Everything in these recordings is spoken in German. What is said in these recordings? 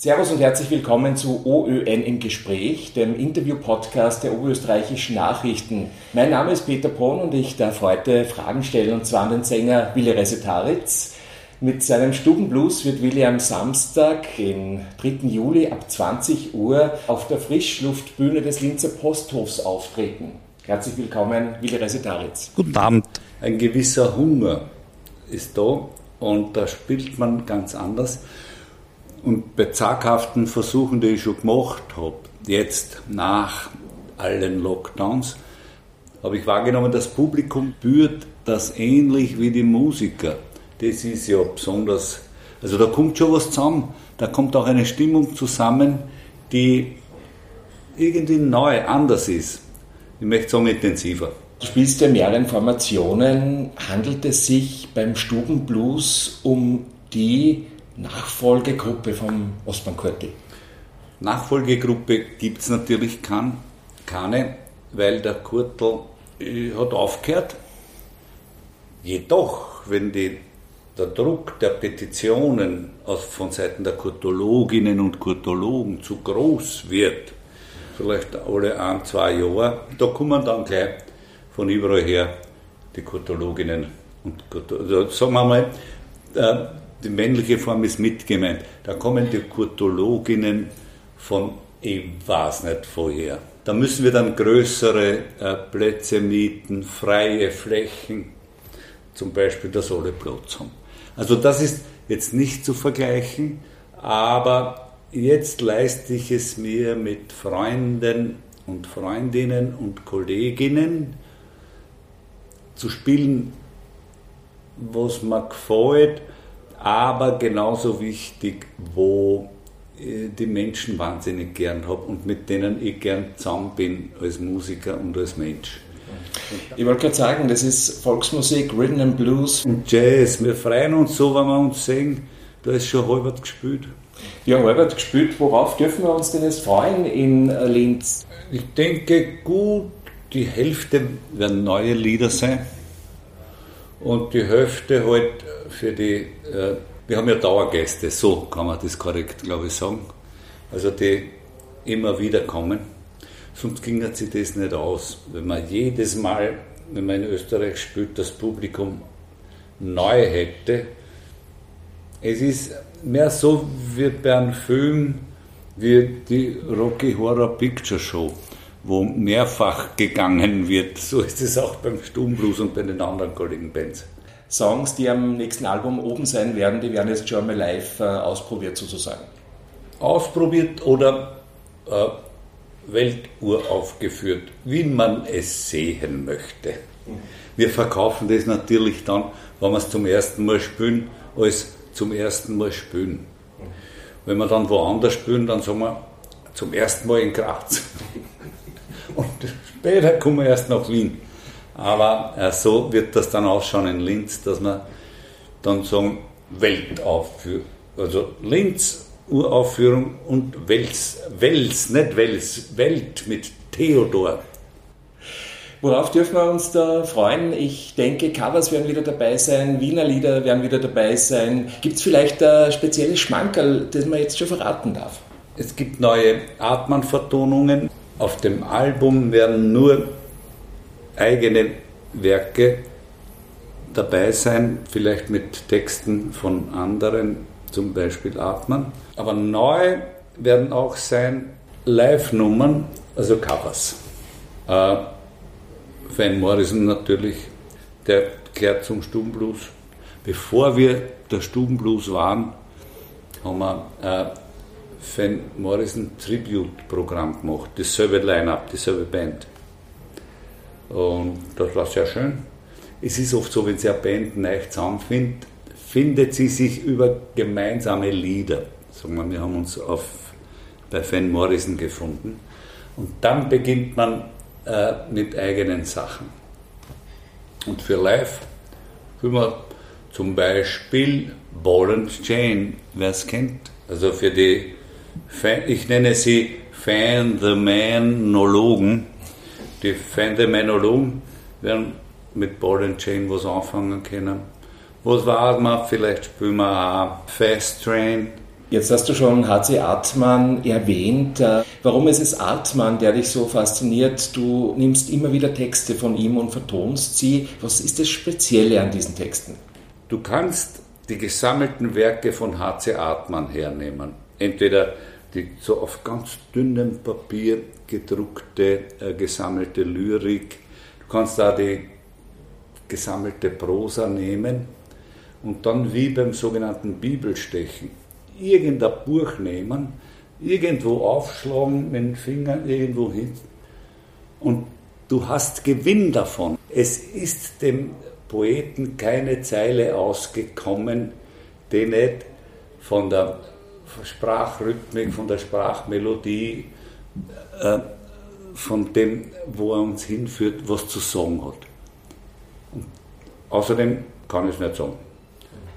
Servus und herzlich willkommen zu OÖN im Gespräch, dem Interview-Podcast der Oberösterreichischen Nachrichten. Mein Name ist Peter Pohn und ich darf heute Fragen stellen, und zwar an den Sänger Willi Resetaritz. Mit seinem Stubenblues wird Willi am Samstag, den 3. Juli ab 20 Uhr auf der Frischluftbühne des Linzer Posthofs auftreten. Herzlich willkommen, Willi Resetaritz. Guten Abend. Ein gewisser Hunger ist da und da spielt man ganz anders. Und bei zaghaften Versuchen, die ich schon gemacht habe, jetzt nach allen Lockdowns, habe ich wahrgenommen, das Publikum spürt das ähnlich wie die Musiker. Das ist ja besonders, also da kommt schon was zusammen, da kommt auch eine Stimmung zusammen, die irgendwie neu, anders ist. Ich möchte sagen intensiver. Du spielst ja mehreren Formationen. Handelt es sich beim Stubenblues um die Nachfolgegruppe vom Ostbahn Kurti? Nachfolgegruppe gibt es natürlich kein, keine, weil der Kurtel äh, hat aufgehört. Jedoch, wenn die, der Druck der Petitionen aus, von Seiten der Kurtologinnen und Kurtologen zu groß wird, vielleicht alle ein, zwei Jahre, da kommen dann gleich von überall her die Kurtologinnen und Kurtologen. Also sagen wir mal, äh, die männliche Form ist mit gemeint. Da kommen die Kurtologinnen von, ich weiß nicht vorher. Da müssen wir dann größere äh, Plätze mieten, freie Flächen, zum Beispiel der Soleplatz haben. Also das ist jetzt nicht zu vergleichen, aber jetzt leiste ich es mir mit Freunden und Freundinnen und Kolleginnen zu spielen, was mir gefällt aber genauso wichtig, wo äh, die Menschen wahnsinnig gern habe und mit denen ich gern zusammen bin als Musiker und als Mensch. Ich wollte gerade sagen, das ist Volksmusik, Rhythm and Blues. Und Jazz. Wir freuen uns so, wenn wir uns sehen, da ist schon halbert gespielt. Ja, halbert gespielt. Worauf dürfen wir uns denn jetzt freuen in äh, Linz? Ich denke, gut, die Hälfte werden neue Lieder sein und die Hälfte halt für die, äh, wir haben ja Dauergäste, so kann man das korrekt, glaube ich, sagen. Also die immer wieder kommen. Sonst ging sich das nicht aus. Wenn man jedes Mal, wenn man in Österreich spielt, das Publikum neu hätte. Es ist mehr so wie bei einem Film wie die Rocky Horror Picture Show, wo mehrfach gegangen wird. So ist es auch beim Sturmblues und bei den anderen Kollegen Bands. Songs, die am nächsten Album oben sein werden, die werden jetzt schon mal live äh, ausprobiert sozusagen. Ausprobiert oder äh, Welturaufgeführt, wie man es sehen möchte. Wir verkaufen das natürlich dann, wenn wir es zum ersten Mal spielen, als zum ersten Mal spielen. Wenn wir dann woanders spielen, dann sagen wir zum ersten Mal in Graz. Und später kommen wir erst nach Wien. Aber äh, so wird das dann ausschauen in Linz, dass man dann sagen, Weltaufführung. Also Linz Uraufführung und Wels, Wels, nicht Wels, Welt mit Theodor. Worauf dürfen wir uns da freuen? Ich denke, Covers werden wieder dabei sein, Wiener Lieder werden wieder dabei sein. Gibt es vielleicht ein spezielles Schmankerl, das man jetzt schon verraten darf? Es gibt neue Artmann-Vertonungen. Auf dem Album werden nur eigene Werke dabei sein, vielleicht mit Texten von anderen, zum Beispiel Atman. Aber neu werden auch sein Live-Nummern, also Covers. Äh, Van Morrison natürlich, der kehrt zum Stubenblues. Bevor wir der Stubenblues waren, haben wir ein Van Morrison Tribute-Programm gemacht, dasselbe Line-Up, dieselbe Band. Und das war sehr schön. Es ist oft so, wenn sie eine Band neu zusammenfindet, findet sie sich über gemeinsame Lieder. Sagen wir, wir haben uns auf, bei Van Morrison gefunden. Und dann beginnt man äh, mit eigenen Sachen. Und für live will man zum Beispiel Ball and Chain, wer es kennt. Also für die, ich nenne sie Fan the Man-Nologen die Phänomenologen werden mit Ball and Chain was anfangen können. Was war man? Vielleicht spielen wir auch Fast Train Jetzt hast du schon H.C. Artmann erwähnt. Äh, warum ist es Artmann, der dich so fasziniert? Du nimmst immer wieder Texte von ihm und vertonst sie. Was ist das Spezielle an diesen Texten? Du kannst die gesammelten Werke von H.C. Artmann hernehmen. Entweder die so auf ganz dünnem Papier gedruckte, äh, gesammelte Lyrik. Du kannst da die gesammelte Prosa nehmen und dann wie beim sogenannten Bibelstechen irgendein Buch nehmen, irgendwo aufschlagen mit dem Finger irgendwo hin und du hast Gewinn davon. Es ist dem Poeten keine Zeile ausgekommen, die nicht von der Sprachrhythmik, von der Sprachmelodie, äh, von dem, wo er uns hinführt, was zu sagen hat. Und außerdem kann ich es nicht sagen.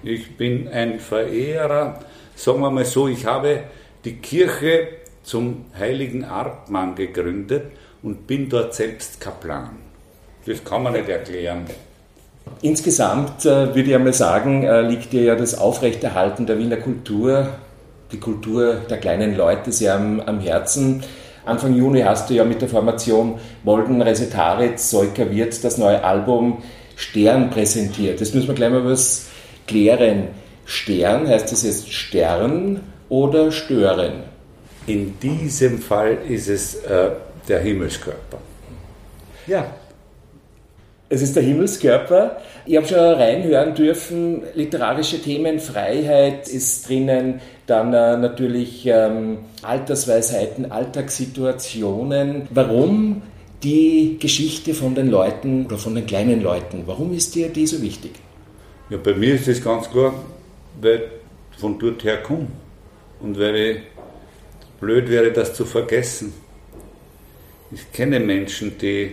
Ich bin ein Verehrer, sagen wir mal so, ich habe die Kirche zum heiligen Artmann gegründet und bin dort selbst Kaplan. Das kann man nicht erklären. Insgesamt äh, würde ich einmal sagen, äh, liegt dir ja das Aufrechterhalten der Wiener Kultur, die Kultur der kleinen Leute sehr am, am Herzen. Anfang Juni hast du ja mit der Formation Molden Resetaritz Soika wird das neue Album Stern präsentiert. Jetzt müssen wir gleich mal was klären. Stern, heißt das jetzt Stern oder Stören? In diesem Fall ist es äh, der Himmelskörper. Ja, es ist der Himmelskörper. Ich habe schon reinhören dürfen, literarische Themen, Freiheit ist drinnen, dann äh, natürlich ähm, Altersweisheiten, Alltagssituationen. Warum die Geschichte von den Leuten oder von den kleinen Leuten? Warum ist dir die so wichtig? Ja, bei mir ist das ganz klar, weil ich von dort her komme und weil ich blöd wäre, das zu vergessen. Ich kenne Menschen, die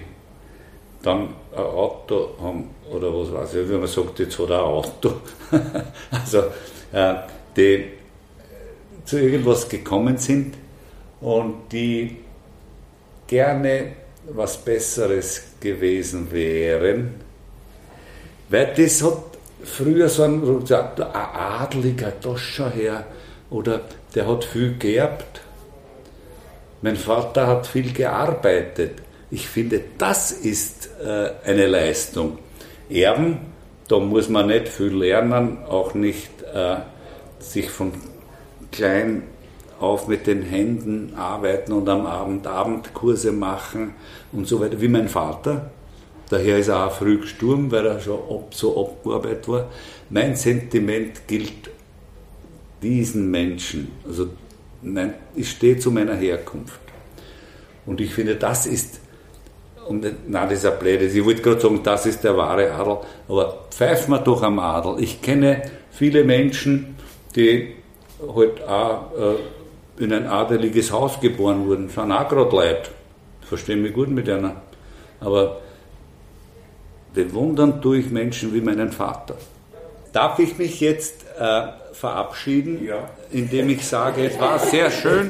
dann ein Auto haben oder was weiß ich, wie man sagt, jetzt hat er ein Auto. also, äh, die zu irgendwas gekommen sind und die gerne was Besseres gewesen wären, weil das hat früher so ein, gesagt, ein Adliger, schau her, oder der hat viel geerbt. Mein Vater hat viel gearbeitet. Ich finde, das ist äh, eine Leistung. Erben, da muss man nicht viel lernen, auch nicht äh, sich von klein auf mit den Händen arbeiten und am Abend Abendkurse machen und so weiter, wie mein Vater. Daher ist er auch früh gestorben, weil er schon so abgearbeitet war. Mein Sentiment gilt diesen Menschen. Also nein, ich stehe zu meiner Herkunft. Und ich finde, das ist und nein, das ist ein Blödes. Ich wollte gerade sagen, das ist der wahre Adel. Aber pfeifen wir doch am Adel. Ich kenne viele Menschen, die halt auch äh, in ein adeliges Haus geboren wurden. Sind auch gerade Leute. Verstehe mich gut mit einer. Aber bewundern tue ich Menschen wie meinen Vater. Darf ich mich jetzt äh, verabschieden, ja. indem ich sage, es war sehr schön.